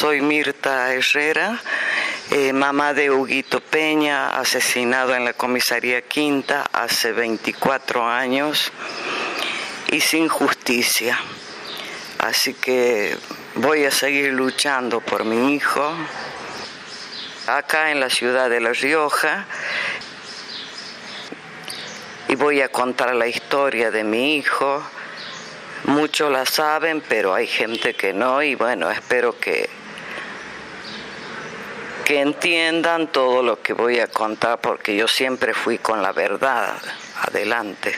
Soy Mirta Herrera, eh, mamá de Huguito Peña, asesinado en la comisaría Quinta hace 24 años y sin justicia. Así que voy a seguir luchando por mi hijo acá en la ciudad de La Rioja y voy a contar la historia de mi hijo Muchos la saben, pero hay gente que no y bueno, espero que, que entiendan todo lo que voy a contar porque yo siempre fui con la verdad adelante.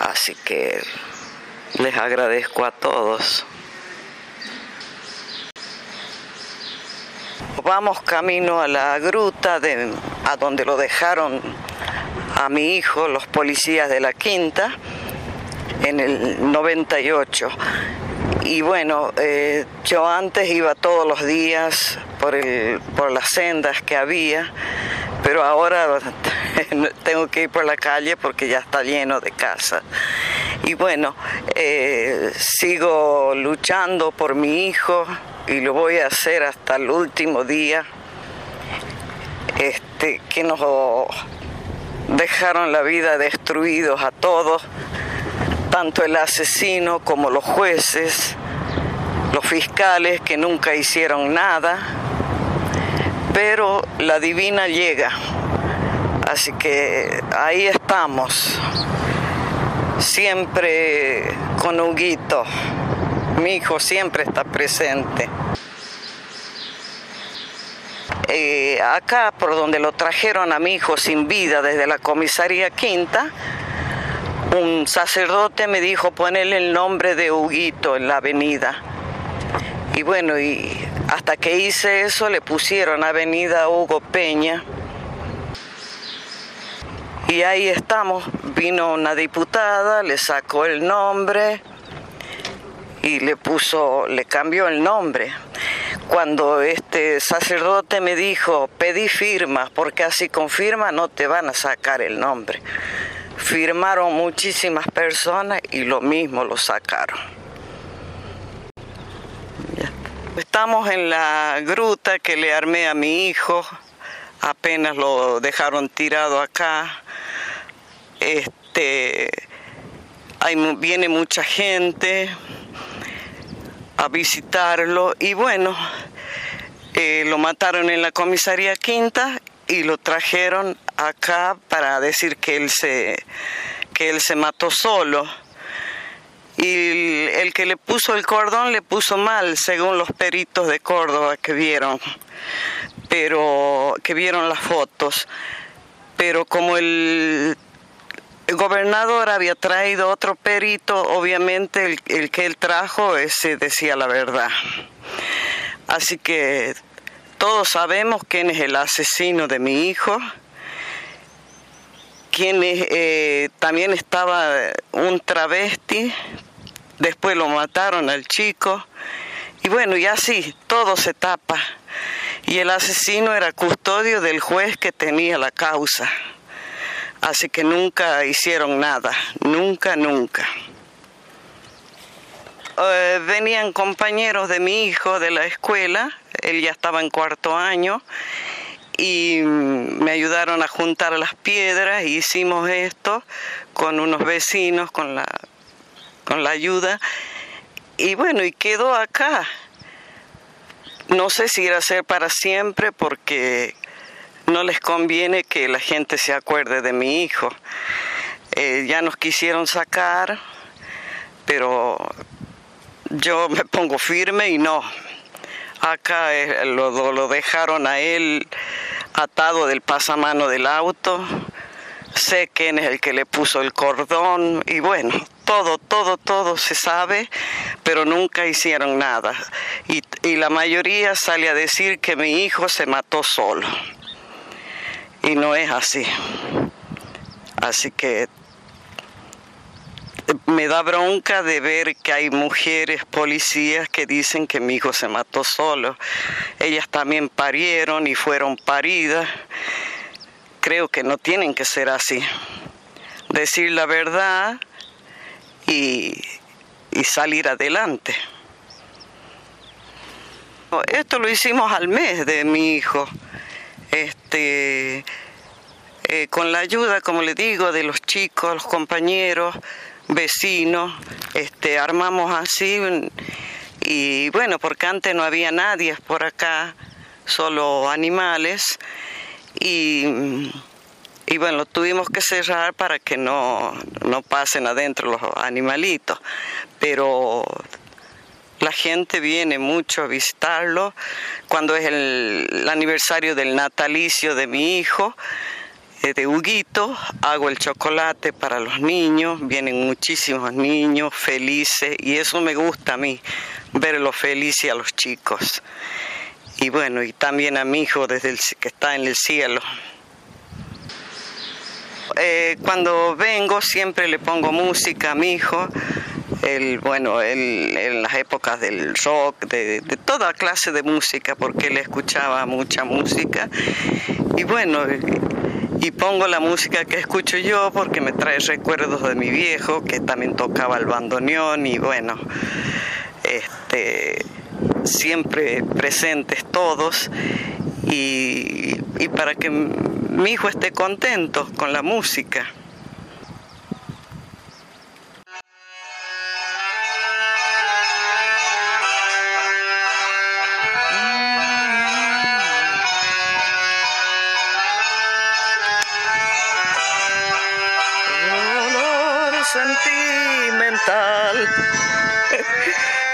Así que les agradezco a todos. Vamos camino a la gruta de, a donde lo dejaron a mi hijo los policías de la quinta en el 98. Y bueno, eh, yo antes iba todos los días por, el, por las sendas que había, pero ahora tengo que ir por la calle porque ya está lleno de casas. Y bueno, eh, sigo luchando por mi hijo y lo voy a hacer hasta el último día. Este, que nos dejaron la vida destruidos a todos tanto el asesino como los jueces, los fiscales que nunca hicieron nada, pero la divina llega. Así que ahí estamos, siempre con Huguito. Mi hijo siempre está presente. Eh, acá, por donde lo trajeron a mi hijo sin vida desde la comisaría quinta, un sacerdote me dijo ponerle el nombre de Huguito en la avenida. Y bueno, y hasta que hice eso le pusieron Avenida Hugo Peña. Y ahí estamos, vino una diputada, le sacó el nombre y le puso, le cambió el nombre. Cuando este sacerdote me dijo, pedí firmas, porque así con firma no te van a sacar el nombre firmaron muchísimas personas y lo mismo lo sacaron. Estamos en la gruta que le armé a mi hijo, apenas lo dejaron tirado acá. Este, viene mucha gente a visitarlo y bueno, eh, lo mataron en la comisaría quinta y lo trajeron acá para decir que él se, que él se mató solo. Y el, que le puso el cordón le puso mal, según los peritos de Córdoba que vieron, pero que vieron las fotos. Pero como el, gobernador había traído otro perito, obviamente el, el que él trajo ese decía la verdad. Así que todos sabemos quién es el asesino de mi hijo, quién eh, también estaba un travesti, después lo mataron al chico, y bueno, y así, todo se tapa. Y el asesino era custodio del juez que tenía la causa. Así que nunca hicieron nada, nunca, nunca. Eh, venían compañeros de mi hijo de la escuela, él ya estaba en cuarto año, y me ayudaron a juntar las piedras y hicimos esto con unos vecinos, con la, con la ayuda, y bueno, y quedó acá. No sé si irá a ser para siempre porque no les conviene que la gente se acuerde de mi hijo. Eh, ya nos quisieron sacar, pero yo me pongo firme y no. Acá eh, lo, lo dejaron a él atado del pasamano del auto. Sé quién es el que le puso el cordón y bueno, todo, todo, todo se sabe, pero nunca hicieron nada. Y, y la mayoría sale a decir que mi hijo se mató solo. Y no es así. Así que me da bronca de ver que hay mujeres policías que dicen que mi hijo se mató solo. Ellas también parieron y fueron paridas. Creo que no tienen que ser así. Decir la verdad y, y salir adelante. Esto lo hicimos al mes de mi hijo. Este, eh, con la ayuda, como le digo, de los chicos, los compañeros, vecinos, este, armamos así y bueno, porque antes no había nadie por acá, solo animales y, y bueno, tuvimos que cerrar para que no, no pasen adentro los animalitos, pero la gente viene mucho a visitarlo. Cuando es el, aniversario del natalicio de mi hijo, de Huguito, hago el chocolate para los niños, vienen muchísimos niños felices y eso me gusta a mí, verlos felices a los chicos. Y bueno, y también a mi hijo desde el, que está en el cielo. Eh, cuando vengo siempre le pongo música a mi hijo el, bueno, en las épocas del rock, de, toda clase de música, porque él escuchaba mucha música. Y bueno, y pongo la música que escucho yo porque me trae recuerdos de mi viejo, que también tocaba el bandoneón y bueno, este, siempre presentes todos. Y, y para que mi hijo esté contento con la música.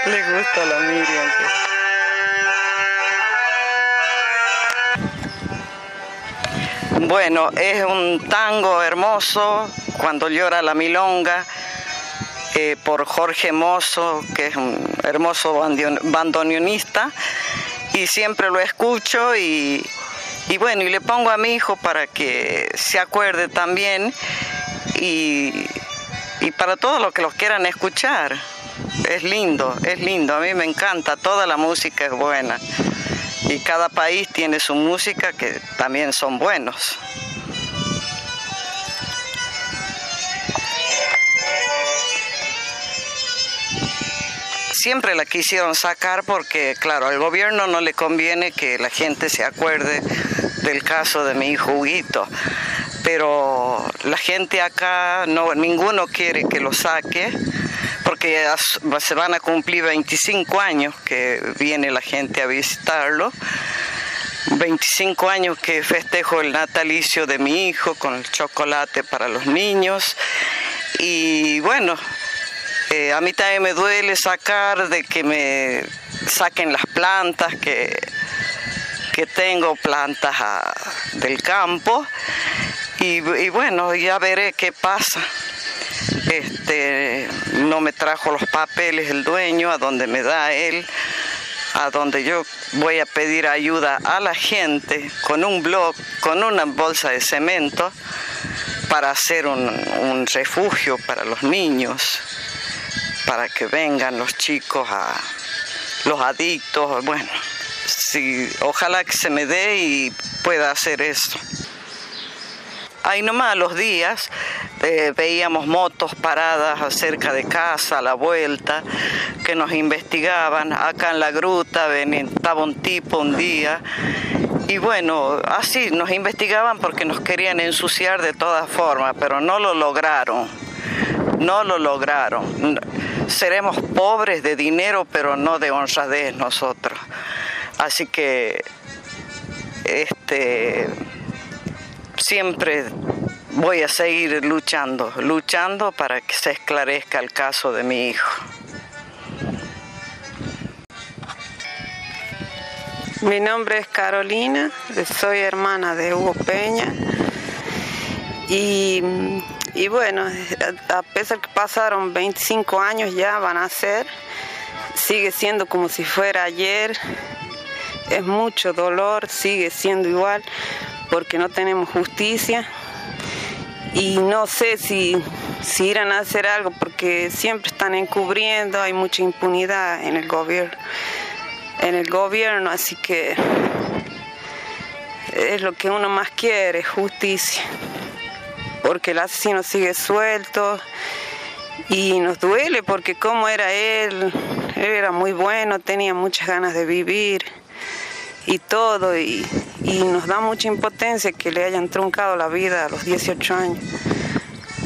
Le gusta la Miriam. Bueno, es un tango hermoso cuando llora la milonga eh, por Jorge Mozo, que es un hermoso bandoneonista, y siempre lo escucho y, y bueno, y le pongo a mi hijo para que se acuerde también y y para todos los que los quieran escuchar. Es lindo, es lindo, a mí me encanta, toda la música es buena. Y cada país tiene su música que también son buenos. Siempre la quisieron sacar porque, claro, al gobierno no le conviene que la gente se acuerde del caso de mi hijo Huguito. Pero la gente acá, no, ninguno quiere que lo saque, porque se van a cumplir 25 años que viene la gente a visitarlo. 25 años que festejo el natalicio de mi hijo con el chocolate para los niños. Y bueno, eh, a mí también me duele sacar de que me saquen las plantas, que, que tengo plantas ah, del campo y, bueno, ya veré qué pasa. Este, no me trajo los papeles el dueño a donde me da él, a donde yo voy a pedir ayuda a la gente con un blog, con una bolsa de cemento para hacer un, refugio para los niños, para que vengan los chicos a los adictos, bueno, sí, ojalá que se me dé y pueda hacer eso. Ahí nomás los días eh, veíamos motos paradas cerca de casa, a la vuelta, que nos investigaban. Acá en la gruta estaba un tipo un día. Y bueno, así nos investigaban porque nos querían ensuciar de todas formas, pero no lo lograron. No lo lograron. Seremos pobres de dinero, pero no de honradez nosotros. Así que, este siempre voy a seguir luchando, luchando para que se esclarezca el caso de mi hijo. Mi nombre es Carolina, soy hermana de Hugo Peña. Y, y bueno, a pesar que pasaron 25 años ya van a ser, sigue siendo como si fuera ayer, es mucho dolor, sigue siendo igual, porque no tenemos justicia y no sé si, si irán a hacer algo porque siempre están encubriendo, hay mucha impunidad en el gobierno, en el gobierno, así que es lo que uno más quiere, justicia, porque el asesino sigue suelto y nos duele porque como era él, él era muy bueno, tenía muchas ganas de vivir y todo, y, nos da mucha impotencia que le hayan truncado la vida a los 18 años.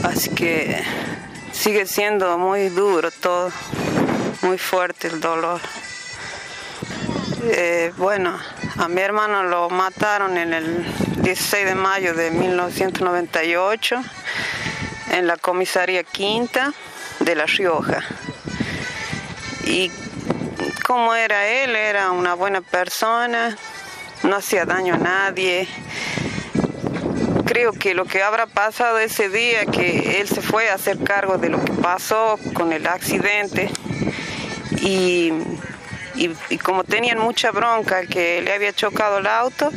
Así que sigue siendo muy duro todo, muy fuerte el dolor. Eh, bueno, a mi hermano lo mataron en el 16 de mayo de 1998 en la comisaría quinta de La Rioja. Y como era él, era una buena persona, no hacía daño a nadie. Creo que lo que habrá pasado ese día, que él se fue a hacer cargo de lo que pasó con el accidente y, como tenían mucha bronca que le había chocado el auto,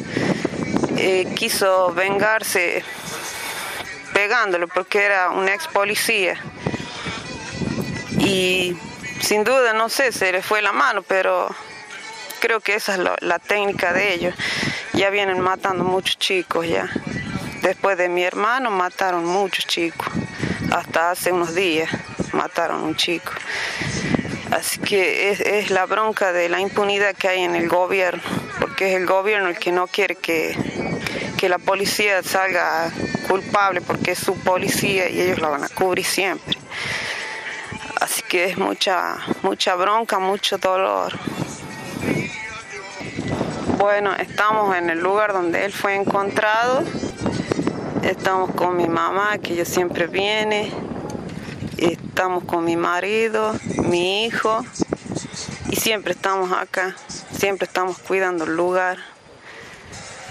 eh, quiso vengarse pegándolo porque era un ex policía. Y sin duda, no sé, se le fue la mano, pero creo que esa es la técnica de ellos. Ya vienen matando muchos chicos ya. Después de mi hermano mataron muchos chicos. Hasta hace unos días mataron un chico. Así que es, la bronca de la impunidad que hay en el gobierno, porque es el gobierno el que no quiere que, que la policía salga culpable, porque es su policía y ellos la van a cubrir siempre. Así que es mucha, mucha bronca, mucho dolor. Bueno, estamos en el lugar donde él fue encontrado. Estamos con mi mamá, que ella siempre viene. Estamos con mi marido, mi hijo. Y siempre estamos acá. Siempre estamos cuidando el lugar.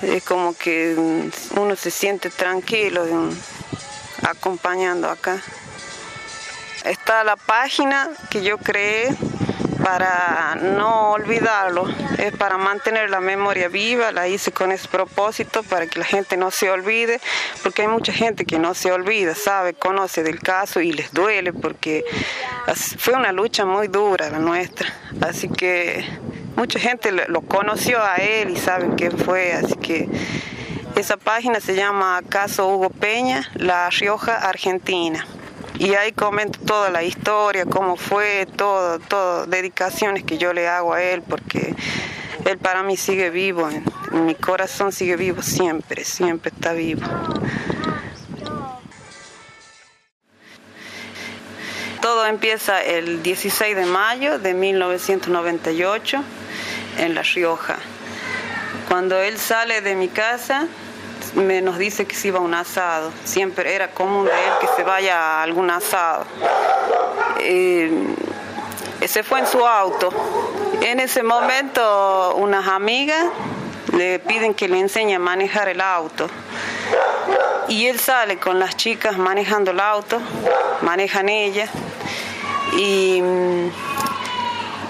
Es como que uno se siente tranquilo acompañando acá. Está la página que yo creé para no olvidarlo, es para mantener la memoria viva, la hice con ese propósito para que la gente no se olvide, porque hay mucha gente que no se olvida, sabe, conoce del caso y les duele porque fue una lucha muy dura la nuestra, así que mucha gente lo conoció a él y saben quién fue, así que esa página se llama Caso Hugo Peña, La Rioja, Argentina y ahí comento toda la historia, cómo fue, todo, todo, dedicaciones que yo le hago a él, porque él para mí sigue vivo, mi corazón sigue vivo siempre, siempre está vivo. Todo empieza el 16 de mayo de 1998 en La Rioja. Cuando él sale de mi casa, me nos dice que se iba a un asado. Siempre era común de él que se vaya a algún asado. Eh, se fue en su auto. En ese momento unas amigas le piden que le enseñe a manejar el auto. Y él sale con las chicas manejando el auto, manejan ellas. Y,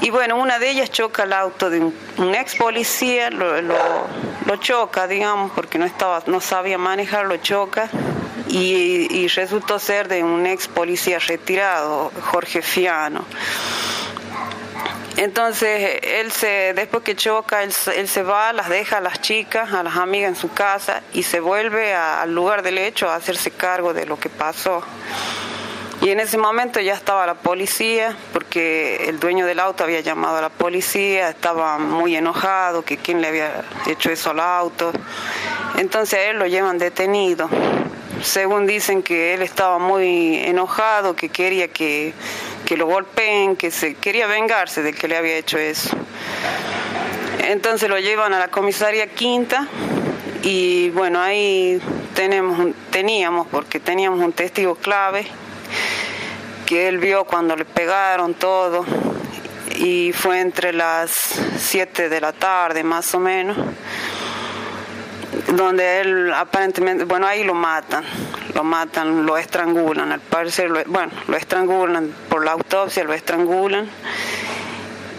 y bueno, una de ellas choca el auto de un, ex policía, lo lo choca, digamos, porque no, estaba, no sabía manejar, lo choca. Y, resultó ser de un ex policía retirado, Jorge Fiano. Entonces, él se, después que choca, él, se va, las deja a las chicas, a las amigas en su casa y se vuelve al lugar del hecho a hacerse cargo de lo que pasó. Y en ese momento ya estaba la policía, porque el dueño del auto había llamado a la policía, estaba muy enojado, que quién le había hecho eso al auto. Entonces a él lo llevan detenido. Según dicen que él estaba muy enojado, que quería que, que lo golpeen, que se quería vengarse del que le había hecho eso. Entonces lo llevan a la comisaría quinta y bueno, ahí tenemos, teníamos, porque teníamos un testigo clave que él vio cuando le pegaron todo y fue entre las 7 de la tarde más o menos donde él aparentemente, bueno, ahí lo matan, lo matan, lo estrangulan, al parecer, bueno, lo estrangulan, por la autopsia lo estrangulan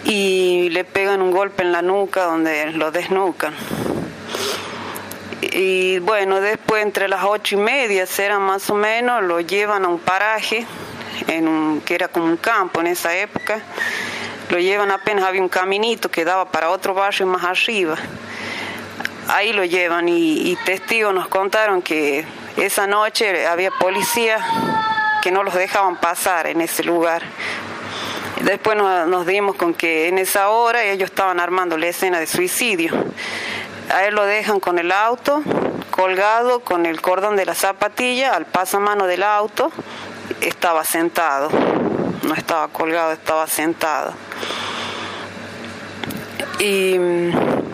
y le pegan un golpe en la nuca donde lo desnucan. Y bueno, después entre las ocho y media, será más o menos, lo llevan a un paraje en un, que era como un campo en esa época. Lo llevan apenas había un caminito que daba para otro barrio más arriba. Ahí lo llevan y, testigos nos contaron que esa noche había policía que no los dejaban pasar en ese lugar. Después nos, dimos con que en esa hora ellos estaban armando la escena de suicidio. A él lo dejan con el auto, colgado con el cordón de la zapatilla, al pasamano del auto, estaba sentado. No estaba colgado, estaba sentado. Y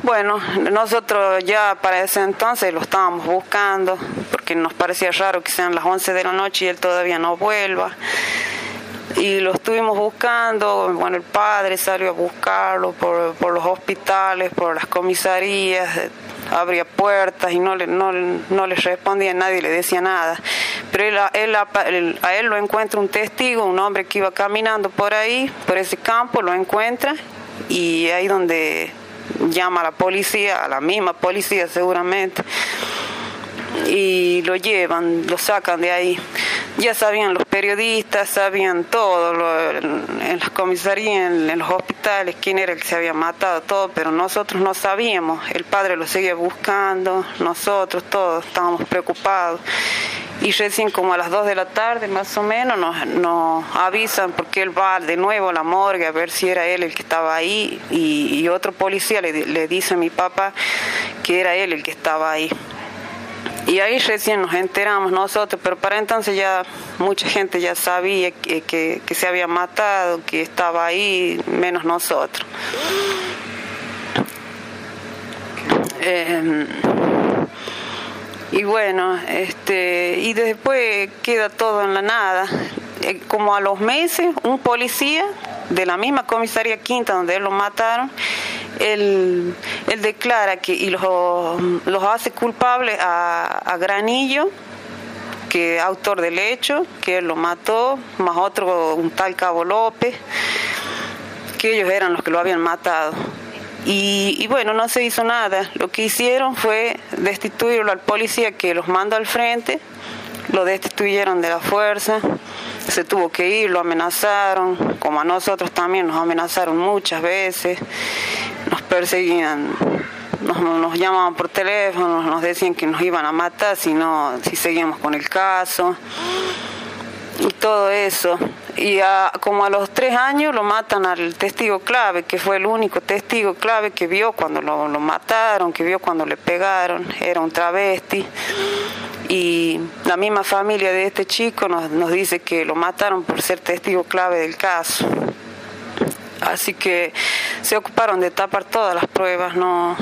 bueno, nosotros ya para ese entonces lo estábamos buscando, porque nos parecía raro que sean las 11 de la noche y él todavía no vuelva y lo estuvimos buscando, bueno, el padre salió a buscarlo por, por los hospitales, por las comisarías, abría puertas y no le, no, no le respondía, nadie le decía nada. Pero él, él, a él lo encuentra un testigo, un hombre que iba caminando por ahí, por ese campo, lo encuentra y ahí donde llama a la policía, a la misma policía seguramente, y lo llevan, lo sacan de ahí ya sabían los periodistas, sabían todo, en las comisarías, en, los hospitales, quién era el que se había matado, todo, pero nosotros no sabíamos. El padre lo seguía buscando, nosotros todos estábamos preocupados. Y recién como a las 2 de la tarde más o menos nos, nos avisan porque él va de nuevo a la morgue a ver si era él el que estaba ahí y, otro policía le, le dice a mi papá que era él el que estaba ahí. Y ahí recién nos enteramos nosotros, pero para entonces ya mucha gente ya sabía que, que, se había matado, que estaba ahí, menos nosotros. Em, y bueno, este, y después queda todo en la nada. Eh, como a los meses, un policía de la misma comisaría quinta donde él lo mataron, él, él declara que y los, los hace culpables a, Granillo, que autor del hecho, que él lo mató, más otro, un tal Cabo López, que ellos eran los que lo habían matado. Y, y, bueno, no se hizo nada. Lo que hicieron fue destituirlo al policía que los mandó al frente, lo destituyeron de la fuerza, se tuvo que ir, lo amenazaron, como a nosotros también nos amenazaron muchas veces, nos perseguían, nos, llamaban por teléfono, nos decían que nos iban a matar si no, si seguíamos con el caso y todo eso. Y como a los tres años lo matan al testigo clave, que fue el único testigo clave que vio cuando lo, mataron, que vio cuando le pegaron, era un travesti y la misma familia de este chico nos dice que lo mataron por ser testigo clave del caso. Así que se ocuparon de tapar todas las pruebas, no,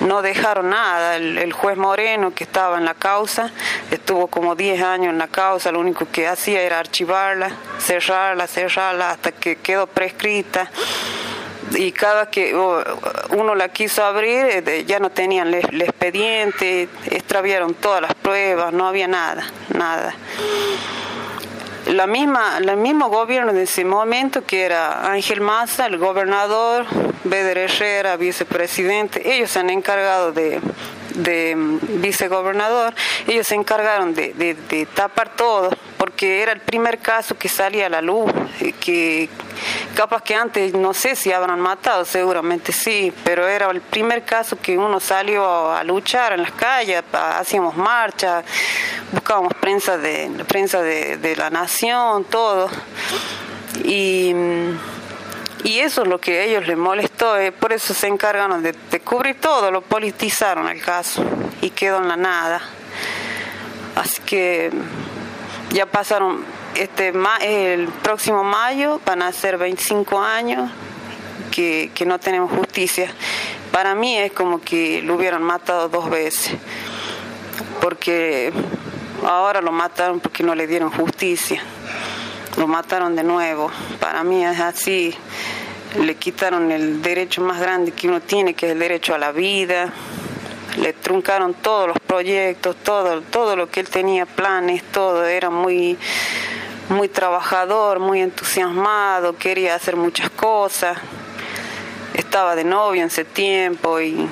no dejaron nada. El, juez Moreno, que estaba en la causa, estuvo como 10 años en la causa, lo único que hacía era archivarla, cerrarla, cerrarla hasta que quedó prescrita y cada que uno la quiso abrir eh, ya no tenían el, expediente, extraviaron todas las pruebas, no había nada, nada. La misma, el mismo gobierno de ese momento, que era Ángel Maza, el gobernador, Beder Herrera, vicepresidente, ellos se han encargado de, de mm, vicegobernador, ellos se encargaron de, de, tapar todo, porque era el primer caso que salía a la luz, que capaz que antes no sé si habrán matado, seguramente sí, pero era el primer caso que uno salió a, luchar en las calles, hacíamos marcha, buscábamos prensa de prensa de, la nación, todo. Y y eso es lo que a ellos les molestó, eh, por eso se encargaron de, cubrir todo, lo politizaron el caso y quedó en la nada. Así que ya pasaron, este el próximo mayo van a ser 25 años que, que no tenemos justicia. Para mí es como que lo hubieran matado dos veces, porque ahora lo mataron porque no le dieron justicia lo mataron de nuevo. Para mí es así, le quitaron el derecho más grande que uno tiene, que es el derecho a la vida. Le truncaron todos los proyectos, todo, todo lo que él tenía, planes, todo. Era muy, muy trabajador, muy entusiasmado, quería hacer muchas cosas. Estaba de novio en ese tiempo y,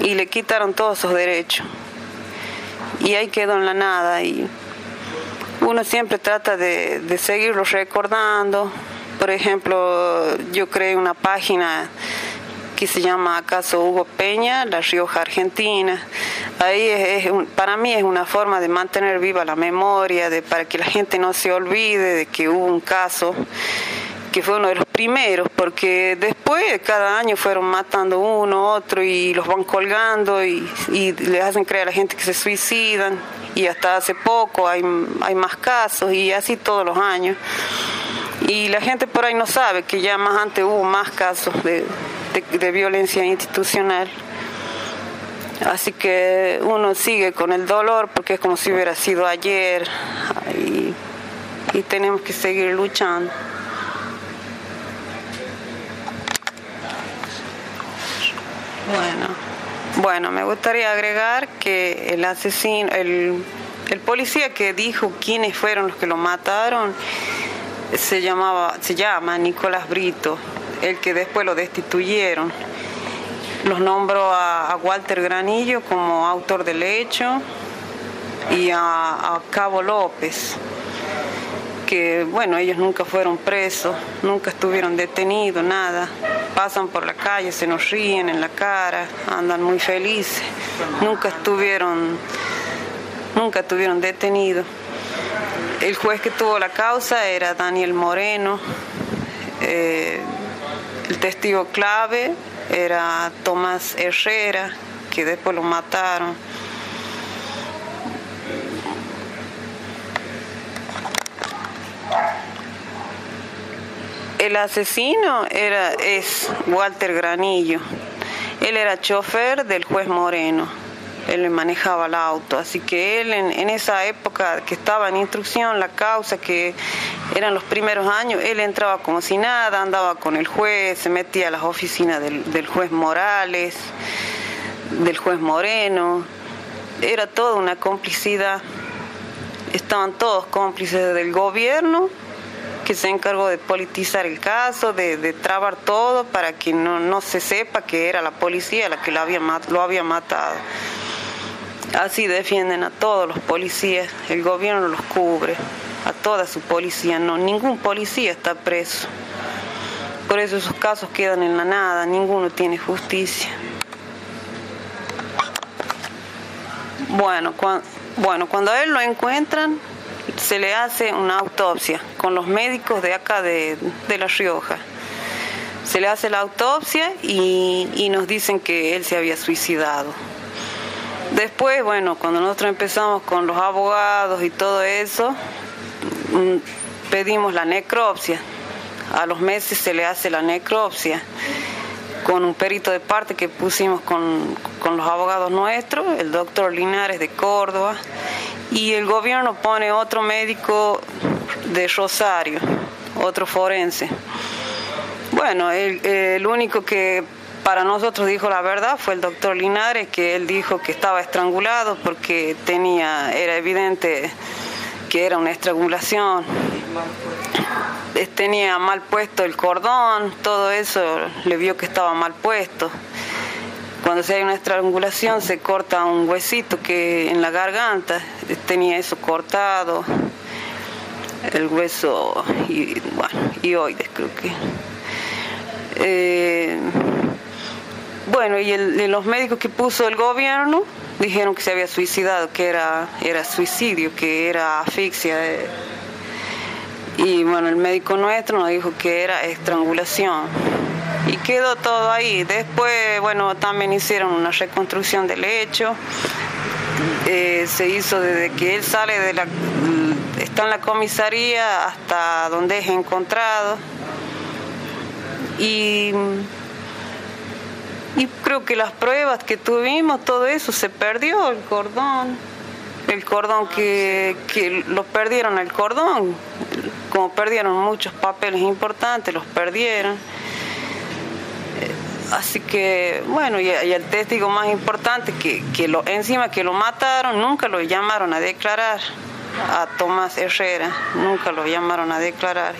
y le quitaron todos esos derechos. Y ahí quedó en la nada. Y uno siempre trata de, de seguirlo recordando. Por ejemplo, yo creé una página que se llama Acaso Hugo Peña, La Rioja Argentina. Ahí es, para mí es una forma de mantener viva la memoria, de, para que la gente no se olvide de que hubo un caso que fue uno de los primeros, porque después cada año fueron matando uno, otro y los van colgando y, y les hacen creer a la gente que se suicidan y hasta hace poco hay, hay más casos y así todos los años. Y la gente por ahí no sabe que ya más antes hubo más casos de, de, violencia institucional. Así que uno sigue con el dolor porque es como si hubiera sido ayer y, y tenemos que seguir luchando. Bueno, bueno, me gustaría agregar que el asesino, el, el policía que dijo quiénes fueron los que lo mataron, se llamaba, se llama Nicolás Brito, el que después lo destituyeron. Los nombró a, Walter Granillo como autor del hecho y a Cabo López que, bueno, ellos nunca fueron presos, nunca estuvieron detenidos, nada. Pasan por la calle, se nos ríen en la cara, andan muy felices. Nunca estuvieron, nunca estuvieron detenidos. El juez que tuvo la causa era Daniel Moreno. Eh, el testigo clave era Tomás Herrera, que después lo mataron. El asesino era, es Walter Granillo. Él era chofer del juez Moreno. Él manejaba el auto. Así que él en, esa época que estaba en instrucción, la causa que eran los primeros años, él entraba como si nada, andaba con el juez, se metía a las oficinas del, juez Morales, del juez Moreno. Era toda una complicidad. Estaban todos cómplices del gobierno que se encargó de politizar el caso, de, trabar todo para que no, se sepa que era la policía la que lo había matado. Así defienden a todos los policías, el gobierno los cubre, a toda su policía, no, ningún policía está preso. Por eso esos casos quedan en la nada, ninguno tiene justicia. Bueno, bueno, cuando a él lo encuentran, se le hace una autopsia con los médicos de acá de, La Rioja. Se le hace la autopsia y, nos dicen que él se había suicidado. Después, bueno, cuando nosotros empezamos con los abogados y todo eso, mm, pedimos la necropsia. A los meses se le hace la necropsia con un perito de parte que pusimos con, con los abogados nuestros, el doctor Linares de Córdoba, y el gobierno pone otro médico de Rosario, otro forense. Bueno, el, único que para nosotros dijo la verdad fue el doctor Linares, que él dijo que estaba estrangulado porque tenía, era evidente que era una estrangulación. Tenía mal puesto el cordón, todo eso le vio que estaba mal puesto. Cuando se hay una estrangulación se corta un huesito que en la garganta tenía eso cortado, el hueso y bueno, y hoy creo que. Eh, bueno, y, los médicos que puso el gobierno dijeron que se había suicidado, que era, era suicidio, que era asfixia. y bueno, el médico nuestro nos dijo que era estrangulación y quedó todo ahí. Después, bueno, también hicieron una reconstrucción del hecho. Eh, se hizo desde que él sale de la está en la comisaría hasta donde es encontrado y y creo que las pruebas que tuvimos todo eso se perdió el cordón. El cordón que, que lo perdieron el cordón. Como perdieron muchos papeles importantes los perdieron. Así que, bueno, y, el testigo más importante, que, que lo, encima que lo mataron, nunca lo llamaron a declarar, a Tomás Herrera, nunca lo llamaron a declarar.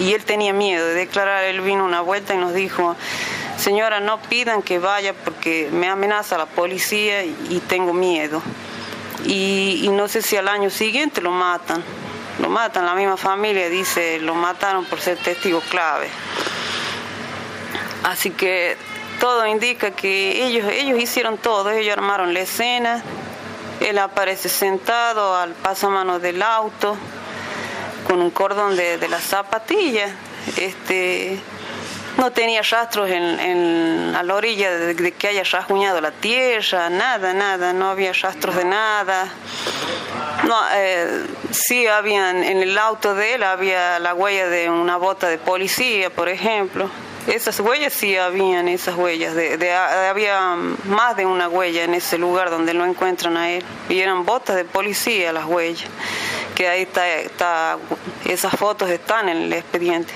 Y él tenía miedo de declarar, él vino una vuelta y nos dijo, señora, no pidan que vaya porque me amenaza la policía y tengo miedo. Y, no sé si al año siguiente lo matan, lo matan, la misma familia dice, lo mataron por ser testigo clave. Así que todo indica que ellos, ellos hicieron todo, ellos armaron la escena, él aparece sentado al pasamano del auto con un cordón de, de la zapatilla. Este, no tenía rastros en, a la orilla de, que haya rasguñado la tierra, nada, nada, no había rastros de nada. No, eh, sí habían, en el auto de él había la huella de una bota de policía, por ejemplo. Esas huellas sí habían, esas huellas. De, había más de una huella en ese lugar donde lo encuentran a él. Y eran botas de policía las huellas. Que ahí está, esas fotos están en el expediente.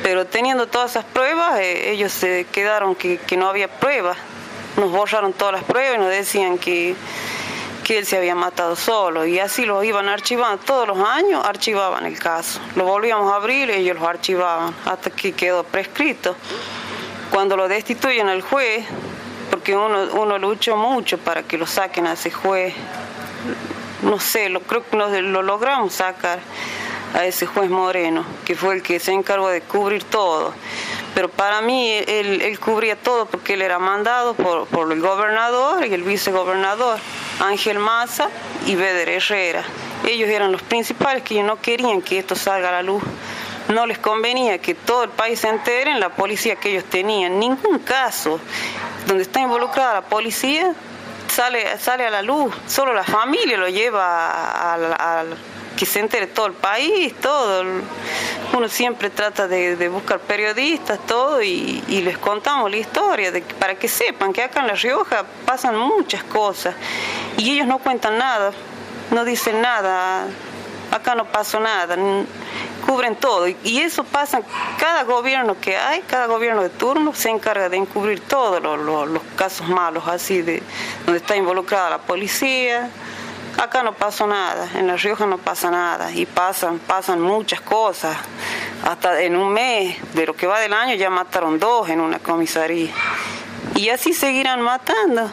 Pero teniendo todas esas pruebas, eh, ellos se quedaron que, que no había pruebas. Nos borraron todas las pruebas y nos decían que que él se había matado solo y así lo iban archivando todos los años, archivaban el caso. Lo volvíamos a abrir ellos lo archivaban hasta que quedó prescrito. Cuando lo destituyen al juez, porque uno, uno luchó mucho para que lo saquen a ese juez, no sé, lo, creo que lo logramos sacar a ese juez Moreno, que fue el que se encargó de cubrir todo. Pero para mí él, cubría todo porque él era mandado por, por el gobernador y el vicegobernador. Ángel Maza y Beder Herrera. Ellos eran los principales que no querían que esto salga a la luz. No les convenía que todo el país se entere en la policía que ellos tenían. Ningún caso donde está involucrada la policía sale, sale a la luz. Solo la familia lo lleva a, que se entere todo el país, todo. Uno siempre trata de, buscar periodistas, todo, y, les contamos la historia para que sepan que acá en La Rioja pasan muchas cosas y ellos no cuentan nada, no dicen nada, acá no pasó nada, cubren todo. Y eso pasa, cada gobierno que hay, cada gobierno de turno se encarga de encubrir todos los, casos malos, así de donde está involucrada la policía. Acá no pasó nada, en La Rioja no pasa nada y pasan, pasan muchas cosas. Hasta en un mes de lo que va del año ya mataron dos en una comisaría. Y así seguirán matando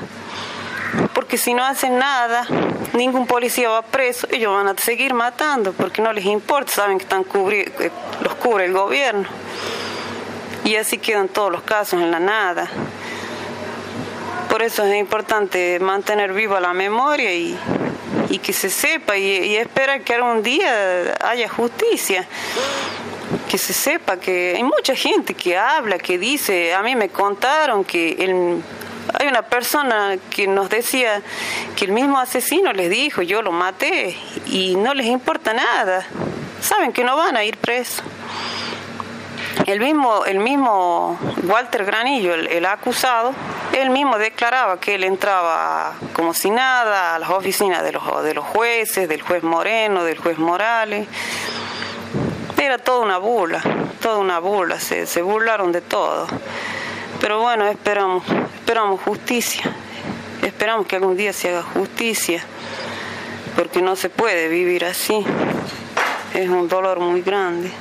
porque si no hacen nada, ningún policía va preso, ellos van a seguir matando, porque no les importa, saben que están los cubre el gobierno. Y así quedan todos los casos en la nada. Por eso es importante mantener viva la memoria y, que se sepa y, y esperar que algún día haya justicia que se sepa que hay mucha gente que habla, que dice, a mí me contaron que el, hay una persona que nos decía que el mismo asesino les dijo, yo lo maté y no les importa nada. Saben que no van a ir presos. El mismo, el mismo Walter Granillo, el, acusado, él mismo declaraba que él entraba como si nada a las oficinas de los, de los jueces, del juez Moreno, del juez Morales. Era toda una burla, toda una burla, se, se burlaron de todo. Pero bueno, esperamos, esperamos justicia, esperamos que algún día se haga justicia, porque no se puede vivir así. Es un dolor muy grande.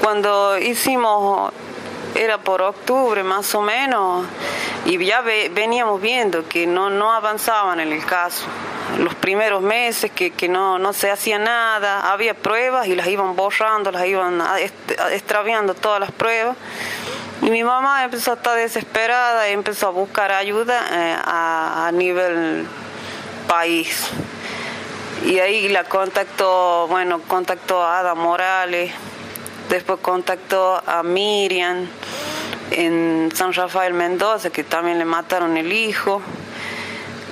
Cuando hicimos, era por octubre más o menos, y ya veníamos viendo que no, no avanzaban en el caso los primeros meses que, que no, no se hacía nada, había pruebas y las iban borrando, las iban extraviando todas las pruebas. Y mi mamá empezó a estar desesperada y empezó a buscar ayuda eh, a, a, nivel país. Y ahí la contactó, bueno, contactó a Ada Morales, después contactó a Miriam en San Rafael Mendoza, que también le mataron el hijo.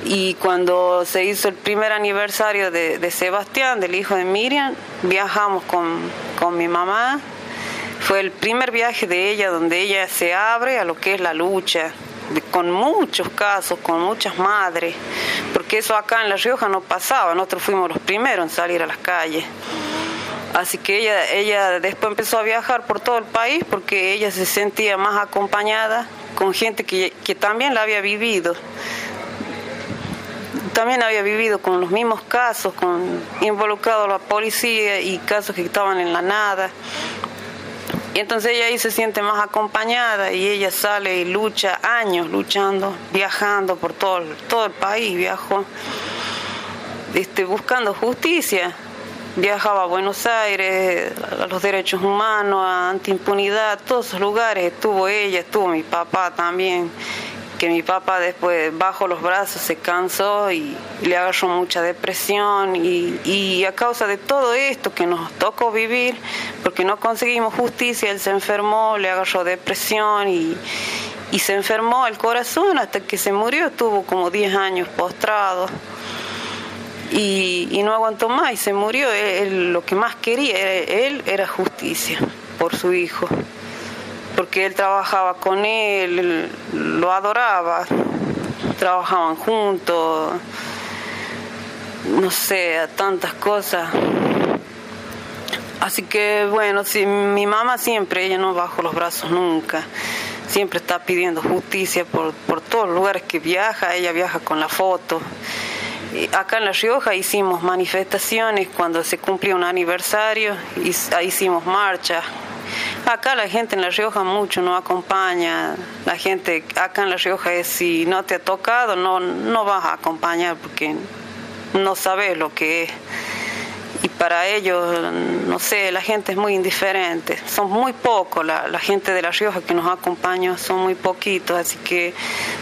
Y cuando se hizo el primer aniversario de, Sebastián, del hijo de Miriam, viajamos con, mi mamá. Fue el primer viaje de ella donde ella se abre a lo que es la lucha, con muchos casos, con muchas madres, porque eso acá en La Rioja no pasaba, nosotros fuimos los primeros en salir a las calles. Así que ella, ella después empezó a viajar por todo el país porque ella se sentía más acompañada con gente que, que también la había vivido también había vivido con los mismos casos, con involucrado la policía y casos que estaban en la nada. Y entonces ella ahí se siente más acompañada y ella sale y lucha años luchando, viajando por todo, todo el país, viajó, este, buscando justicia. viajaba a Buenos Aires, a los derechos humanos, a antiimpunidad, todos esos lugares estuvo ella, estuvo mi papá también, que mi papá después bajo los brazos se cansó y, le agarró mucha depresión y, y, a causa de todo esto que nos tocó vivir, porque no conseguimos justicia, él se enfermó, le agarró depresión y, y se enfermó el corazón hasta que se murió, estuvo como 10 años postrado y, no aguantó más y se murió. Él, lo que más quería él era justicia por su hijo, porque él trabajaba con él, lo adoraba, trabajaban juntos, no sé, tantas cosas. Así que bueno, si mi mamá siempre, ella no bajó los brazos nunca, siempre está pidiendo justicia por, por todos los lugares que viaja, ella viaja con la foto acá en La Rioja hicimos manifestaciones cuando se cumplió un aniversario, hicimos marchas. Acá la gente en La Rioja mucho no acompaña. La gente acá en La Rioja es si no te ha tocado, no, no vas a acompañar porque no sabes lo que es y para ellos, no sé, la gente es muy indiferente. Son muy pocos, la, gente de La Rioja que nos acompaña son muy poquitos, así que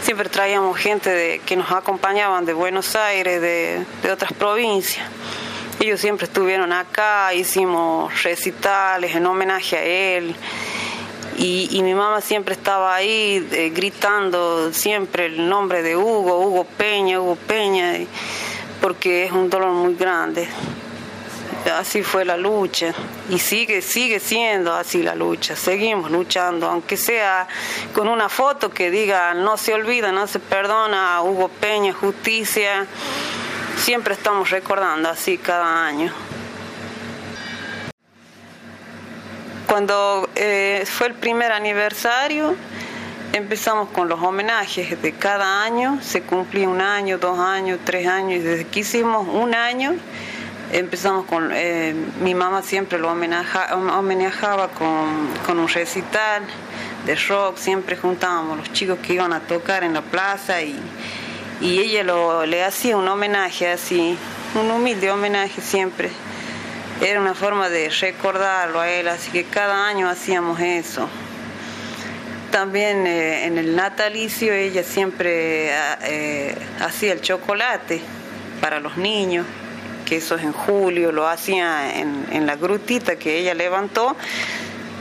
siempre traíamos gente de, que nos acompañaban de Buenos Aires, de, otras provincias. Ellos siempre estuvieron acá, hicimos recitales en homenaje a él. Y, mi mamá siempre estaba ahí eh, gritando siempre el nombre de Hugo, Hugo Peña, Hugo Peña, porque es un dolor muy grande así fue la lucha y sigue, sigue siendo así la lucha. Seguimos luchando, aunque sea con una foto que diga no se olvida, no se perdona, Hugo Peña, justicia. Siempre estamos recordando así cada año. Cuando eh, fue el primer aniversario, empezamos con los homenajes de cada año, se cumplía un año, dos años, tres años, y desde que hicimos un año, empezamos con, eh, mi mamá siempre lo homenajaba con, un recital de rock, siempre juntábamos los chicos que iban a tocar en la plaza y, ella lo, le hacía un homenaje así, un humilde homenaje siempre. Era una forma de recordarlo a él, así que cada año hacíamos eso. También eh, en el natalicio ella siempre eh, hacía el chocolate para los niños que eso es en julio, lo hacía en, la grutita que ella levantó,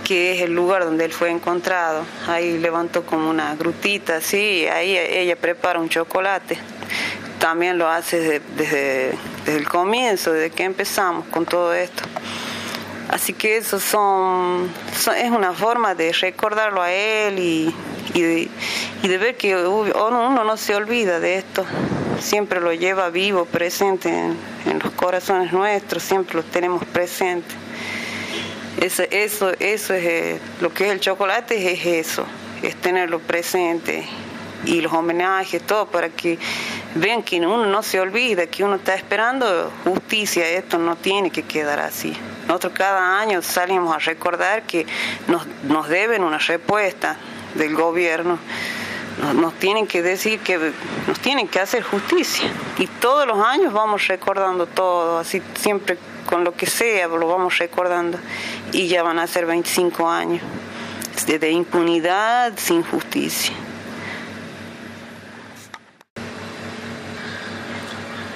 que es el lugar donde él fue encontrado. Ahí levantó como una grutita, sí, ahí ella prepara un chocolate. También lo hace desde, el comienzo, desde que empezamos con todo esto. Así que eso son, es una forma de recordarlo a él y, y de ver que uno no se olvida de esto siempre lo lleva vivo, presente en, los corazones nuestros, siempre lo tenemos presente. Eso, eso, eso es eh, lo que es el chocolate, es eso, es tenerlo presente y los homenajes, todo para que vean que uno no se olvida, que uno está esperando justicia, esto no tiene que quedar así. Nosotros cada año salimos a recordar que nos, nos deben una respuesta del gobierno nos, tienen que decir que nos tienen que hacer justicia. Y todos los años vamos recordando todo, así siempre con lo que sea, lo vamos recordando. Y ya van a ser 25 años de, impunidad sin justicia.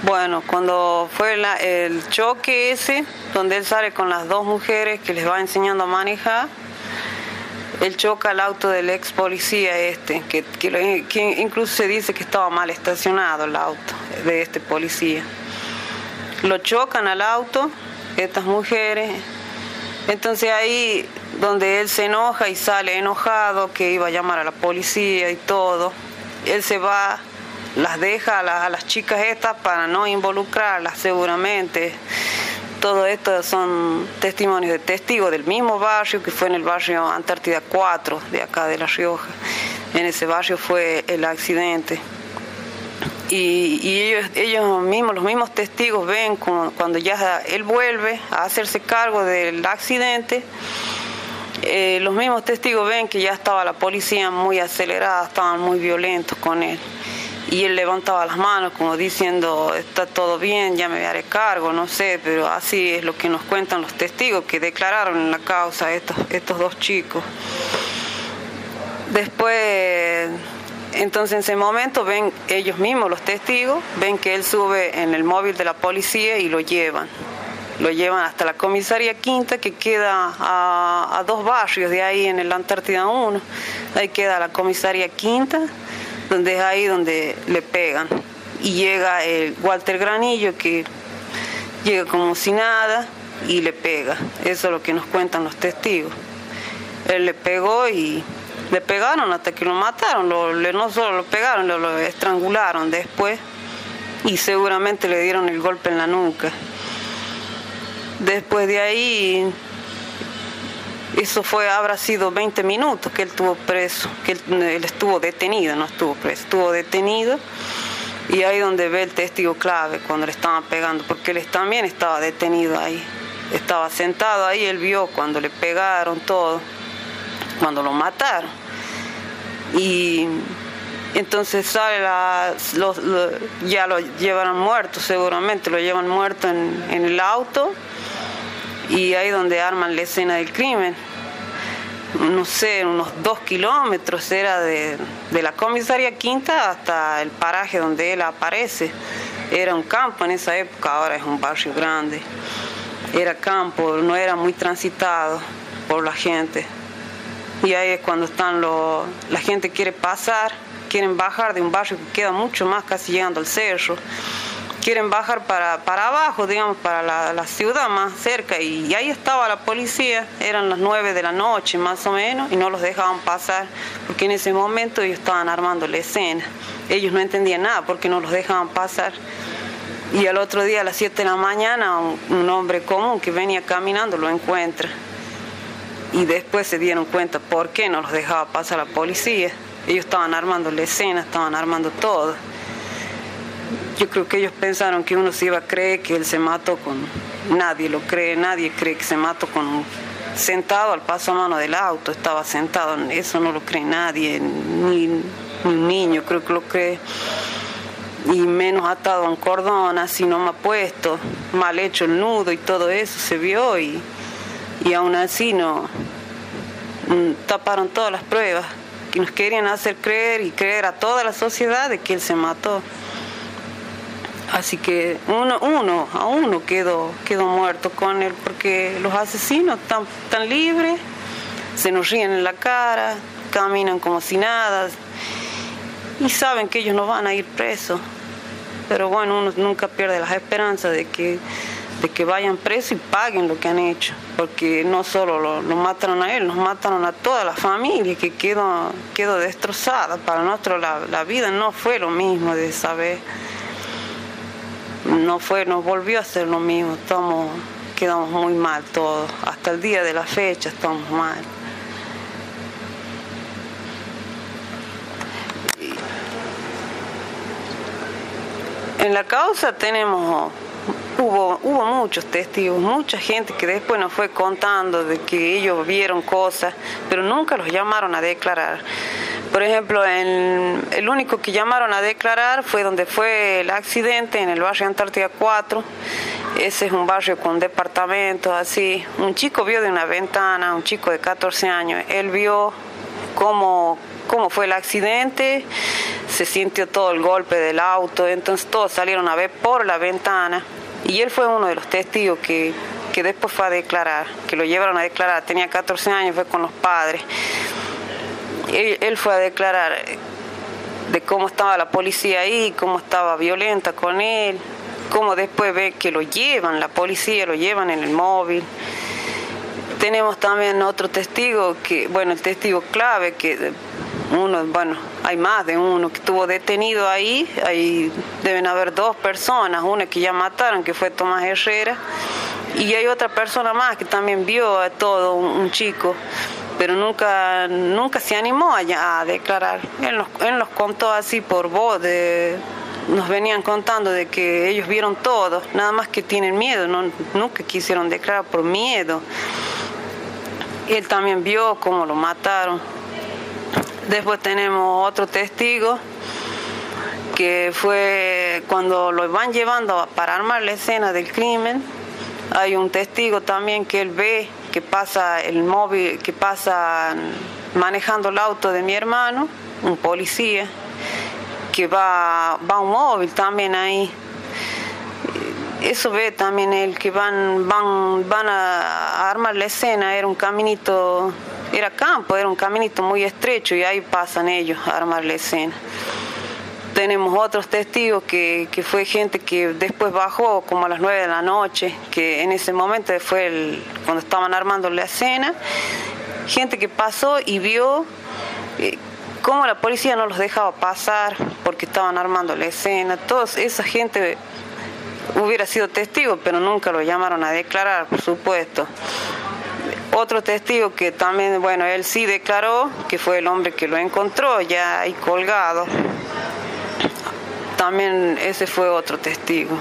Bueno, cuando fue el choque ese, donde él sale con las dos mujeres que les va enseñando a manejar, él choca el auto del ex policía este, que, incluso se dice que estaba mal estacionado el auto de este policía. Lo chocan al auto, estas mujeres, entonces ahí donde él se enoja y sale enojado, que iba a llamar a la policía y todo, él se va, las deja a, las chicas estas para no involucrarlas seguramente todo esto son testimonios de testigos del mismo barrio que fue en el barrio Antártida 4 de acá de La Rioja. En ese barrio fue el accidente. Y, ellos, ellos mismos, los mismos testigos ven cuando ya él vuelve a hacerse cargo del accidente, eh, los mismos testigos ven que ya estaba la policía muy acelerada, estaban muy violentos con él. y él levantaba las manos como diciendo, está todo bien, ya me haré cargo, no sé, pero así es lo que nos cuentan los testigos que declararon en la causa estos, estos dos chicos. Después, entonces en ese momento ven ellos mismos, los testigos, ven que él sube en el móvil de la policía y lo llevan. Lo llevan hasta la comisaría quinta que queda a, dos barrios de ahí en el Antártida 1. Ahí queda la comisaría quinta donde es ahí donde le pegan. Y llega el Walter Granillo que llega como si nada y le pega. Eso es lo que nos cuentan los testigos. Él le pegó y le pegaron hasta que lo mataron. No solo lo pegaron, lo, lo estrangularon después y seguramente le dieron el golpe en la nuca. Después de ahí eso fue, habrá sido 20 minutos que él estuvo preso, que él, estuvo detenido, no estuvo preso, estuvo detenido. Y ahí donde ve el testigo clave cuando le estaban pegando, porque él también estaba detenido ahí. Estaba sentado ahí, él vio cuando le pegaron todo, cuando lo mataron. Y entonces sale la, ya lo llevaron muerto, seguramente lo llevan muerto en, en el auto y ahí donde arman la escena del crimen. No sé, unos dos kilómetros era de, la comisaría Quinta hasta el paraje donde él aparece. Era un campo en esa época, ahora es un barrio grande. Era campo, no era muy transitado por la gente. Y ahí es cuando están los, la gente quiere pasar, quieren bajar de un barrio que queda mucho más, casi llegando al cerro quieren bajar para, para abajo, digamos, para la, ciudad más cerca. Y, ahí estaba la policía, eran las nueve de la noche más o menos, y no los dejaban pasar, porque en ese momento ellos estaban armando la escena. Ellos no entendían nada porque no los dejaban pasar. Y al otro día, a las 7 de la mañana, un, hombre común que venía caminando lo encuentra. Y después se dieron cuenta por qué no los dejaba pasar la policía. Ellos estaban armando la escena, estaban armando todo yo creo que ellos pensaron que uno se iba a creer que él se mató con... Nadie lo cree, nadie cree que se mató con sentado al paso a mano del auto, estaba sentado, eso no lo cree nadie, ni, un niño creo que lo cree, y menos atado a un cordón, así no me ha puesto, mal hecho el nudo y todo eso se vio y, y aún así no mm, taparon todas las pruebas que nos querían hacer creer y creer a toda la sociedad de que él se mató. Así que uno, uno a uno quedó, quedó muerto con él porque los asesinos están tan libres, se nos ríen en la cara, caminan como si nada y saben que ellos no van a ir presos. Pero bueno, uno nunca pierde las esperanzas de que, que vayan presos y paguen lo que han hecho, porque no solo lo, mataron a él, nos mataron a toda la familia que quedó, quedó destrozada. Para nosotros la, la vida no fue lo mismo de saber no fue, nos volvió a hacer lo mismo, estamos, quedamos muy mal todos, hasta el día de la fecha estamos mal. En la causa tenemos, hubo, hubo muchos testigos, mucha gente que después nos fue contando de que ellos vieron cosas, pero nunca los llamaron a declarar. Por ejemplo, el único que llamaron a declarar fue donde fue el accidente en el barrio Antártida 4. Ese es un barrio con departamentos así. Un chico vio de una ventana, un chico de 14 años, él vio cómo, cómo fue el accidente, se sintió todo el golpe del auto, entonces todos salieron a ver por la ventana y él fue uno de los testigos que, que después fue a declarar, que lo llevaron a declarar, tenía 14 años, fue con los padres él, fue a declarar de cómo estaba la policía ahí, cómo estaba violenta con él, cómo después ve que lo llevan, la policía lo llevan en el móvil. Tenemos también otro testigo, que bueno, el testigo clave, que uno, bueno, hay más de uno que estuvo detenido ahí, ahí deben haber dos personas, una que ya mataron, que fue Tomás Herrera, y hay otra persona más que también vio a todo, un chico pero nunca, nunca se animó a, a declarar. Él nos, él nos, contó así por voz, de, nos venían contando de que ellos vieron todo, nada más que tienen miedo, nunca quisieron declarar por miedo. Él también vio cómo lo mataron. Después tenemos otro testigo, que fue cuando lo van llevando para armar la escena del crimen. Hay un testigo también que él ve que pasa el móvil, que pasa manejando el auto de mi hermano, un policía, que va, va un móvil también ahí. Eso ve también él, que van, van, van a armar la escena, era un caminito, era campo, era un caminito muy estrecho y ahí pasan ellos a armar la escena. Tenemos otros testigos que, que, fue gente que después bajó como a las 9 de la noche, que en ese momento fue el, cuando estaban armando la escena, gente que pasó y vio eh, cómo la policía no los dejaba pasar porque estaban armando la escena, toda esa gente hubiera sido testigo, pero nunca lo llamaron a declarar, por supuesto. Otro testigo que también, bueno, él sí declaró, que fue el hombre que lo encontró ya ahí colgado también ese fue otro testigo.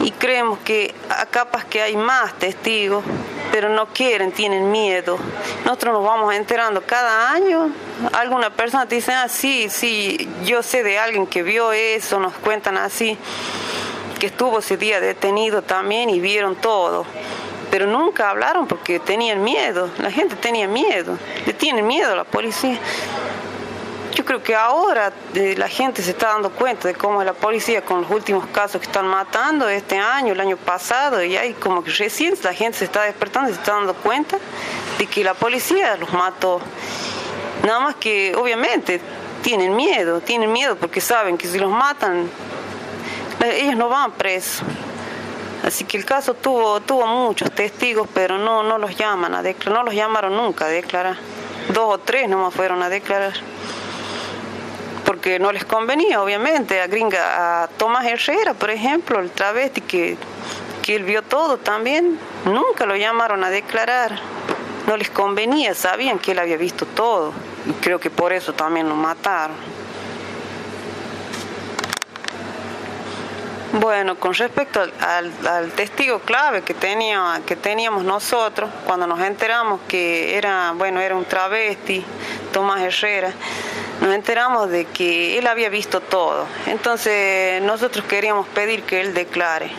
Y creemos que capaz que hay más testigos, pero no quieren, tienen miedo. Nosotros nos vamos enterando cada año. Alguna persona te dice, ah, sí, sí, yo sé de alguien que vio eso, nos cuentan así, que estuvo ese día detenido también y vieron todo. Pero nunca hablaron porque tenían miedo, la gente tenía miedo, le tienen miedo a la policía. Yo creo que ahora eh, la gente se está dando cuenta de cómo la policía con los últimos casos que están matando este año, el año pasado, y hay como que recién la gente se está despertando y se está dando cuenta de que la policía los mató. Nada más que obviamente tienen miedo, tienen miedo porque saben que si los matan, ellos no van presos. Así que el caso tuvo, tuvo muchos testigos, pero no, no los llaman a declarar, no los llamaron nunca a declarar. Dos o tres nomás fueron a declarar porque no les convenía, obviamente, a Gringa, a Tomás Herrera, por ejemplo, el travesti que, que él vio todo también, nunca lo llamaron a declarar, no les convenía, sabían que él había visto todo, y creo que por eso también lo mataron. Bueno, con respecto al, testigo clave que, tenía, que teníamos nosotros, cuando nos enteramos que era, bueno, era un travesti, Tomás Herrera, nos enteramos de que él había visto todo. Entonces nosotros queríamos pedir que él declare.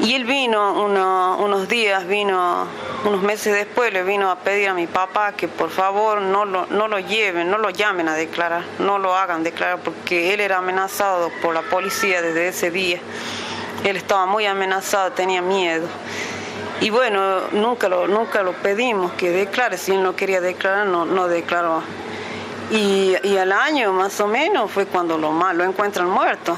Y él vino unos días, vino unos meses después, le vino a pedir a mi papá que por favor no lo, no lo lleven, no lo llamen a declarar, no lo hagan declarar, porque él era amenazado por la policía desde ese día. Él estaba muy amenazado, tenía miedo. Y bueno, nunca lo, nunca lo pedimos que declare, si él no quería declarar, no, no declaró. Y, al año más o menos fue cuando lo, lo encuentran muerto.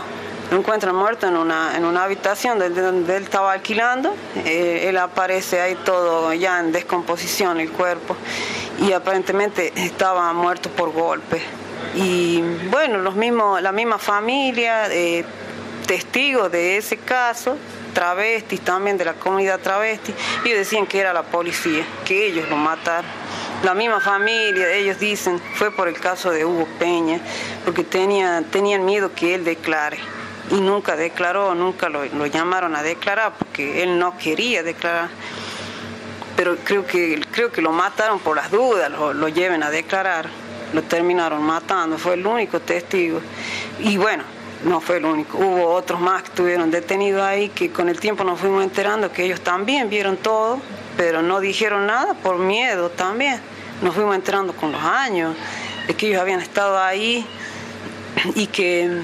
Lo encuentran muerto en una, en una habitación donde, él estaba alquilando. Eh, él aparece ahí todo ya en descomposición el cuerpo y aparentemente estaba muerto por golpe. Y bueno, los mismos, la misma familia, eh, testigos de ese caso, travestis también de la comunidad travesti, y decían que era la policía, que ellos lo mataron la misma familia, ellos dicen, fue por el caso de Hugo Peña, porque tenía, tenían miedo que él declare. Y nunca declaró, nunca lo, llamaron a declarar, porque él no quería declarar. Pero creo que, creo que lo mataron por las dudas, lo, lo lleven a declarar. Lo terminaron matando, fue el único testigo. Y bueno, no fue el único. Hubo otros más que estuvieron detenidos ahí que con el tiempo nos fuimos enterando que ellos también vieron todo, pero no dijeron nada por miedo también nos fuimos enterando con los años de que ellos habían estado ahí y que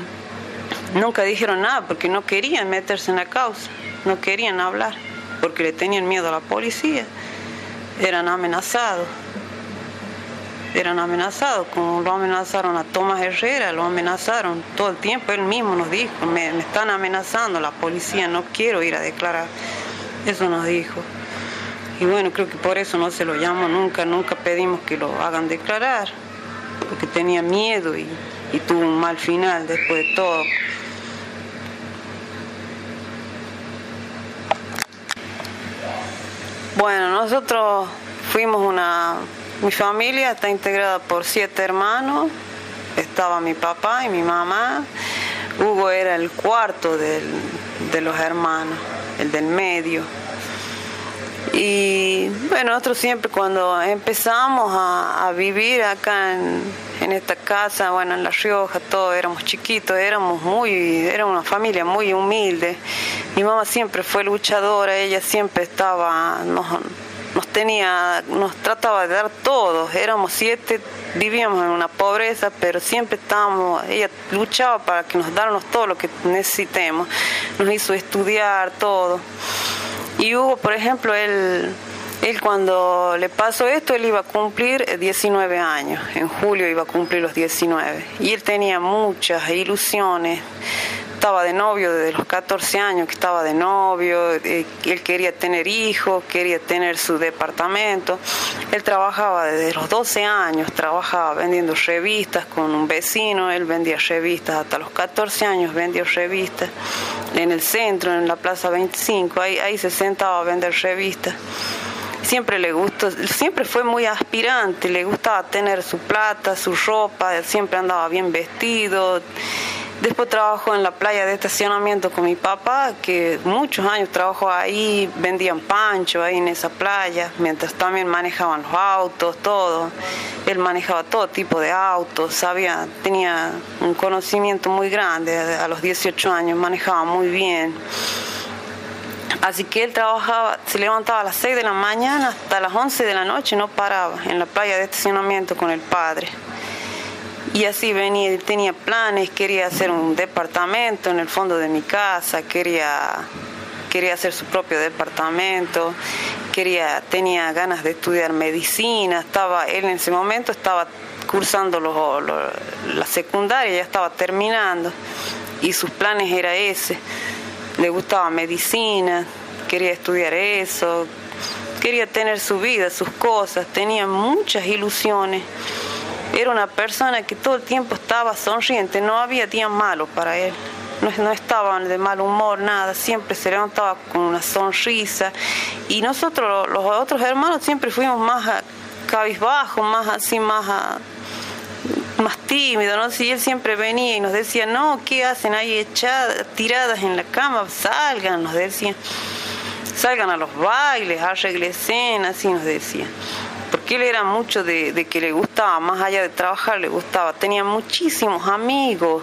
nunca dijeron nada porque no querían meterse en la causa, no querían hablar porque le tenían miedo a la policía, eran amenazados, eran amenazados, como lo amenazaron a Tomás Herrera, lo amenazaron todo el tiempo, él mismo nos dijo, me, están amenazando la policía, no quiero ir a declarar, eso nos dijo. Y bueno, creo que por eso no se lo llamo nunca, nunca pedimos que lo hagan declarar, porque tenía miedo y, tuvo un mal final después de todo. Bueno, nosotros fuimos una... Mi familia está integrada por siete hermanos, estaba mi papá y mi mamá. Hugo era el cuarto de los hermanos, el del medio. Y bueno, nosotros siempre cuando empezamos a, vivir acá en, esta casa, bueno, en La Rioja, todos éramos chiquitos, éramos muy, era una familia muy humilde. Mi mamá siempre fue luchadora, ella siempre estaba, nos, nos tenía, nos trataba de dar todo, éramos siete, vivíamos en una pobreza, pero siempre estábamos, ella luchaba para que nos dáramos todo lo que necesitemos, nos hizo estudiar todo. Y Hugo, por ejemplo, él, él cuando le pasó esto, él iba a cumplir 19 años, en julio iba a cumplir los 19. Y él tenía muchas ilusiones, estaba de novio desde los 14 años, que estaba de novio, eh, él quería tener hijos, quería tener su departamento. Él trabajaba desde los 12 años, trabajaba vendiendo revistas con un vecino, él vendía revistas hasta los 14 años, vendió revistas en el centro, en la Plaza 25, ahí, ahí se sentaba a vender revistas siempre le gustó, siempre fue muy aspirante, le gustaba tener su plata, su ropa, siempre andaba bien vestido, Después trabajó en la playa de estacionamiento con mi papá, que muchos años trabajó ahí, vendían pancho ahí en esa playa, mientras también manejaban los autos, todo. Él manejaba todo tipo de autos, sabía, tenía un conocimiento muy grande, a los 18 años manejaba muy bien. Así que él trabajaba, se levantaba a las 6 de la mañana hasta las 11 de la noche, no paraba en la playa de estacionamiento con el padre. Y así venía, tenía planes, quería hacer un departamento en el fondo de mi casa, quería, quería hacer su propio departamento, quería, tenía ganas de estudiar medicina, estaba, él en ese momento estaba cursando la secundaria, ya estaba terminando y sus planes era ese. Le gustaba medicina, quería estudiar eso, quería tener su vida, sus cosas, tenía muchas ilusiones era una persona que todo el tiempo estaba sonriente, no había día malo para él. No, no estaba de mal humor, nada, siempre se levantaba con una sonrisa. Y nosotros, los otros hermanos, siempre fuimos más cabizbajos, más así, más, más tímidos, ¿no? Si él siempre venía y nos decía, no, ¿qué hacen ahí echadas, tiradas en la cama? Salgan, nos decía. Salgan a los bailes, arreglen así nos decía porque él era mucho de, que le gustaba, más allá de trabajar, le gustaba, tenía muchísimos amigos,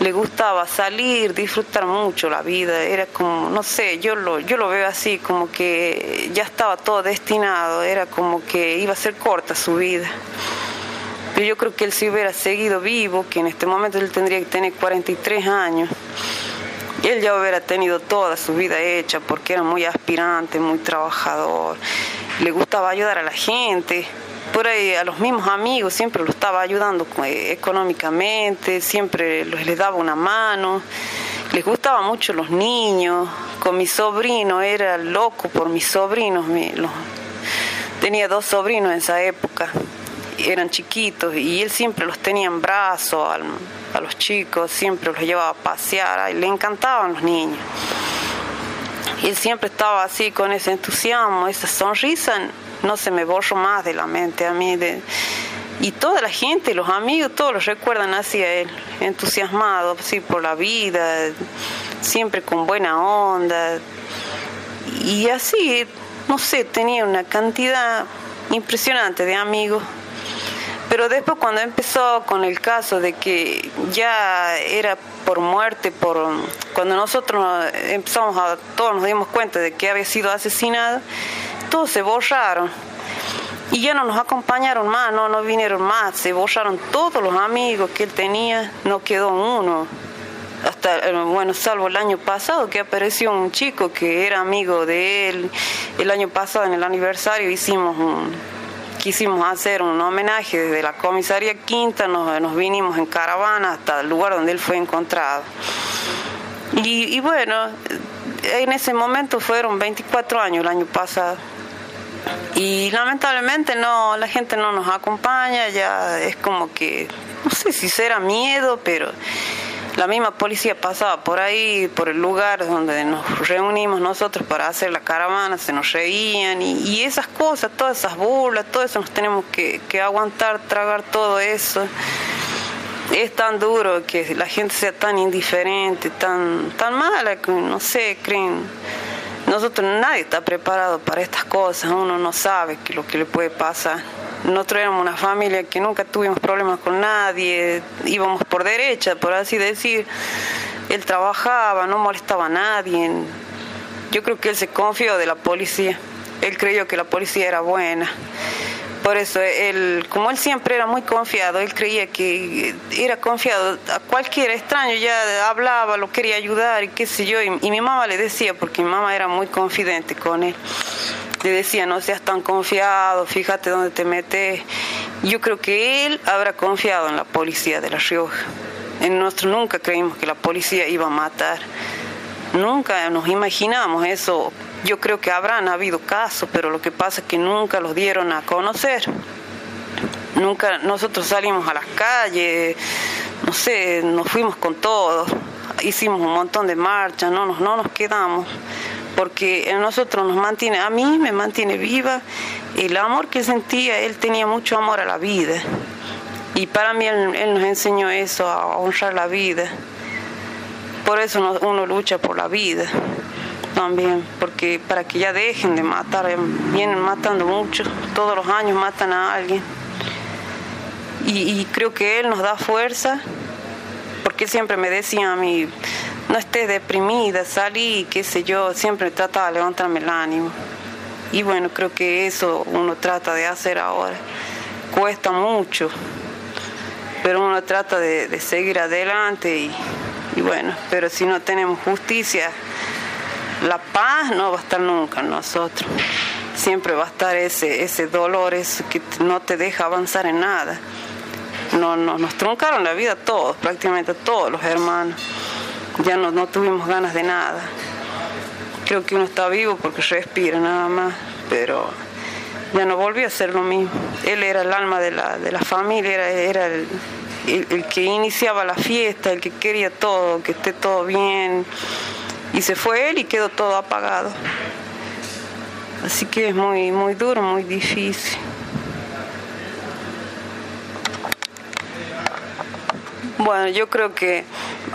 le gustaba salir, disfrutar mucho la vida, era como, no sé, yo lo, yo lo veo así, como que ya estaba todo destinado, era como que iba a ser corta su vida. Pero yo creo que él si hubiera seguido vivo, que en este momento él tendría que tener 43 años, él ya hubiera tenido toda su vida hecha porque era muy aspirante, muy trabajador. Le gustaba ayudar a la gente, por ahí a los mismos amigos siempre lo estaba ayudando eh, económicamente, siempre les daba una mano, les gustaba mucho los niños, con mi sobrino era loco por mis sobrinos, tenía dos sobrinos en esa época, eran chiquitos y él siempre los tenía en brazos a los chicos, siempre los llevaba a pasear, le encantaban los niños. Y él siempre estaba así con ese entusiasmo, esa sonrisa, no se me borró más de la mente a mí. y toda la gente, los amigos, todos lo recuerdan así a él, entusiasmado así por la vida, siempre con buena onda. Y así, no sé, tenía una cantidad impresionante de amigos. Pero después cuando empezó con el caso de que ya era por muerte, por cuando nosotros empezamos a, todos nos dimos cuenta de que había sido asesinado, todos se borraron. Y ya no nos acompañaron más, no, no vinieron más, se borraron todos los amigos que él tenía, no quedó uno. Hasta, bueno, salvo el año pasado que apareció un chico que era amigo de él. El año pasado en el aniversario hicimos un, quisimos hacer un homenaje desde la comisaría Quinta, nos, vinimos en caravana hasta el lugar donde él fue encontrado. Y, bueno, en ese momento fueron 24 años el año pasado. Y lamentablemente no, la gente no nos acompaña, ya es como que, no sé si será miedo, pero la misma policía pasaba por ahí, por el lugar donde nos reunimos nosotros para hacer la caravana, se nos reían y, esas cosas, todas esas burlas, todo eso nos tenemos que, aguantar, tragar todo eso. Es tan duro que la gente sea tan indiferente, tan, tan mala, que no sé, creen nosotros nadie está preparado para estas cosas, uno no sabe qué lo que le puede pasar. Nosotros éramos una familia que nunca tuvimos problemas con nadie, íbamos por derecha, por así decir. Él trabajaba, no molestaba a nadie. Yo creo que él se confió de la policía. Él creyó que la policía era buena. Por eso, él, como él siempre era muy confiado, él creía que era confiado a cualquier extraño, ya hablaba, lo quería ayudar y qué sé yo. Y, mi mamá le decía, porque mi mamá era muy confidente con él, le decía, no seas tan confiado, fíjate dónde te metes. Yo creo que él habrá confiado en la policía de La Rioja. En nosotros nunca creímos que la policía iba a matar. Nunca nos imaginamos eso yo creo que habrán habido casos, pero lo que pasa es que nunca los dieron a conocer. Nunca nosotros salimos a las calles, no sé, nos fuimos con todos, hicimos un montón de marchas, no nos, no nos quedamos, porque en nosotros nos mantiene, a mí me mantiene viva el amor que sentía, él tenía mucho amor a la vida. Y para mí él, él nos enseñó eso, a honrar la vida. Por eso uno lucha por la vida también, porque para que ya dejen de matar, eh, vienen matando mucho, todos los años matan a alguien. Y, creo que él nos da fuerza, porque siempre me decía a mí, no estés deprimida, salí, qué sé yo, siempre trataba de levantarme el ánimo. Y bueno, creo que eso uno trata de hacer ahora. Cuesta mucho, pero uno trata de, seguir adelante y bueno, pero si no tenemos justicia, la paz no va a estar nunca en nosotros. Siempre va a estar ese, ese dolor, eso que no te deja avanzar en nada. No, nos truncaron la vida todos, prácticamente todos los hermanos. Ya no, no tuvimos ganas de nada. Creo que uno está vivo porque respira nada más, pero ya no volvió a ser lo mismo. Él era el alma de la, de la familia, era, era el, el, que iniciaba la fiesta, el que quería todo, que esté todo bien. Y se fue él y quedó todo apagado. Así que es muy, muy duro, muy difícil. Bueno, yo creo que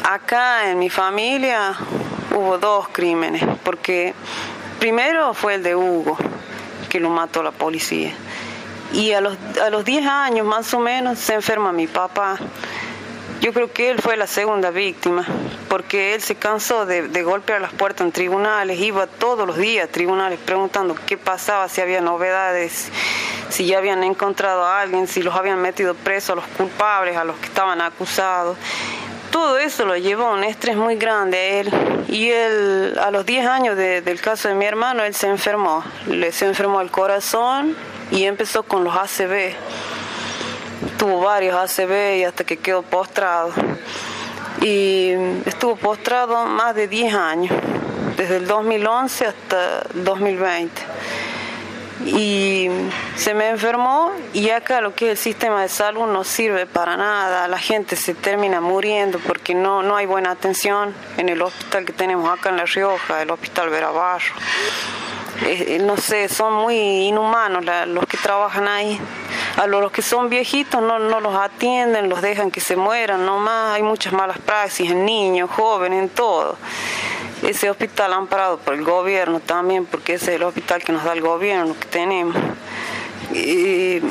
acá en mi familia hubo dos crímenes, porque primero fue el de Hugo, que lo mató la policía. Y a los, a los 10 años más o menos se enferma mi papá yo creo que él fue la segunda víctima, porque él se cansó de, golpear las puertas en tribunales, iba todos los días a tribunales preguntando qué pasaba, si había novedades, si ya habían encontrado a alguien, si los habían metido presos a los culpables, a los que estaban acusados. Todo eso lo llevó a un estrés muy grande a él. Y él, a los 10 años del caso de mi hermano, él se enfermó. Le se enfermó el corazón y empezó con los ACV tuvo varios ACV y hasta que quedó postrado. Y estuvo postrado más de 10 años, desde el 2011 hasta el 2020. Y se me enfermó y acá lo que es el sistema de salud no sirve para nada, la gente se termina muriendo porque no, no hay buena atención en el hospital que tenemos acá en La Rioja, el hospital Verabarro. Eh, no sé, son muy inhumanos los que trabajan ahí. A los que son viejitos no, no los atienden, los dejan que se mueran nomás. Hay muchas malas praxis en niños, jóvenes, en todo. Ese hospital amparado por el gobierno también, porque ese es el hospital que nos da el gobierno que tenemos. Y,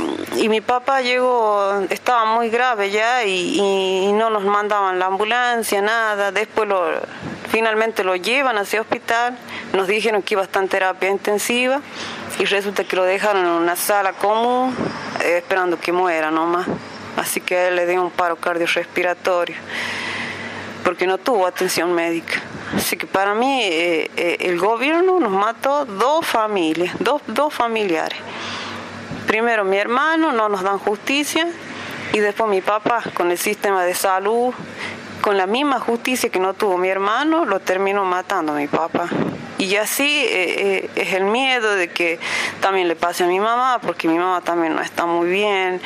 mi papá llegó, estaba muy grave ya y, y, no nos mandaban la ambulancia, nada. Después lo, finalmente lo llevan a ese hospital, nos dijeron que iba a estar en terapia intensiva y resulta que lo dejaron en una sala común eh, esperando que muera nomás. Así que él le dio un paro cardiorrespiratorio porque no tuvo atención médica. Así que para mí eh, eh, el gobierno nos mató dos familias, dos, dos familiares. Primero mi hermano, no nos dan justicia, y después mi papá con el sistema de salud, con la misma justicia que no tuvo mi hermano, lo terminó matando mi papá. Y así eh, eh, es el miedo de que también le pase a mi mamá, porque mi mamá también no está muy bien.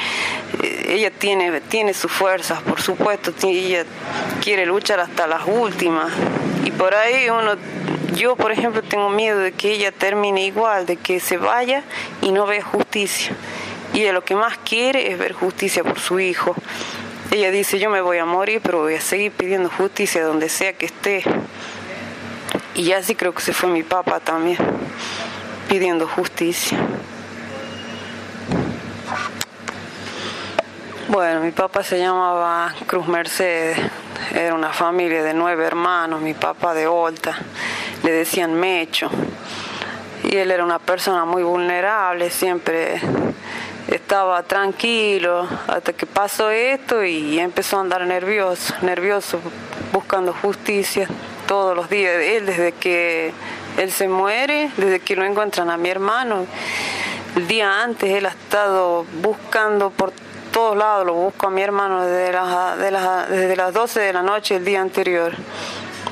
Eh, ella tiene, tiene sus fuerzas, por supuesto, ella quiere luchar hasta las últimas. Y por ahí uno, yo por ejemplo tengo miedo de que ella termine igual, de que se vaya y no vea justicia. Y ella lo que más quiere es ver justicia por su hijo. Ella dice, yo me voy a morir, pero voy a seguir pidiendo justicia donde sea que esté Y así creo que se fue mi papá también, pidiendo justicia. Bueno, mi papá se llamaba Cruz Mercedes, era una familia de nueve hermanos, mi papá de Olta, le decían Mecho. Y él era una persona muy vulnerable, siempre estaba tranquilo hasta que pasó esto y empezó a andar nervioso, nervioso, buscando justicia todos los días. Él desde que él se muere, desde que lo encuentran a mi hermano, el día antes él ha estado buscando por todos lados, lo busco a mi hermano desde las, desde las 12 de la noche el día anterior.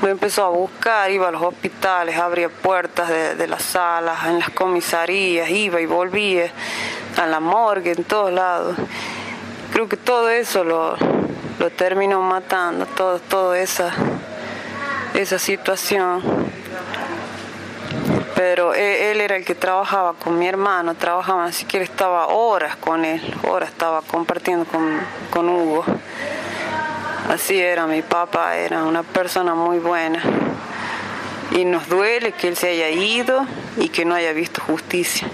Lo empezó a buscar, iba a los hospitales, abría puertas de, las salas, en las comisarías, iba y volvía, a la morgue, en todos lados. Creo que todo eso lo, lo terminó matando, todo, toda esa, esa situación pero él, era el que trabajaba con mi hermano, trabajaba, así que él estaba horas con él, horas estaba compartiendo con, con Hugo. Así era, mi papá era una persona muy buena. Y nos duele que él se haya ido y que no haya visto justicia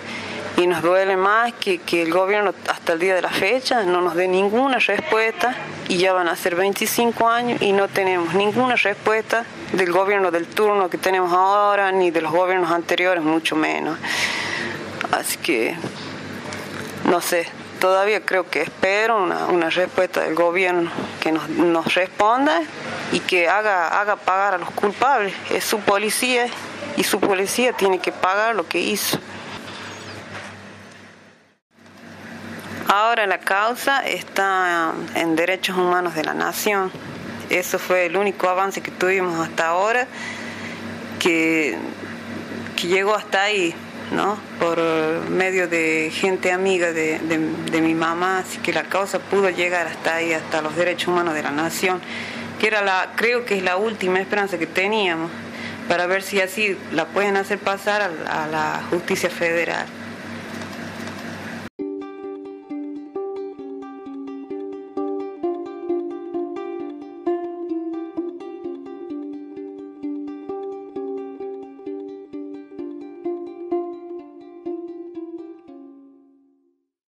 y nos duele más que, que, el gobierno hasta el día de la fecha no nos dé ninguna respuesta y ya van a ser 25 años y no tenemos ninguna respuesta del gobierno del turno que tenemos ahora ni de los gobiernos anteriores, mucho menos. Así que, no sé, todavía creo que espero una, una respuesta del gobierno que nos, responda y que haga, haga pagar a los culpables. Es su policía y su policía tiene que pagar lo que hizo. Ahora la causa está en derechos humanos de la nación. Eso fue el único avance que tuvimos hasta ahora, que, que llegó hasta ahí, ¿no? Por medio de gente amiga de, de, mi mamá, así que la causa pudo llegar hasta ahí, hasta los derechos humanos de la nación, que era la, creo que es la última esperanza que teníamos, para ver si así la pueden hacer pasar a la justicia federal.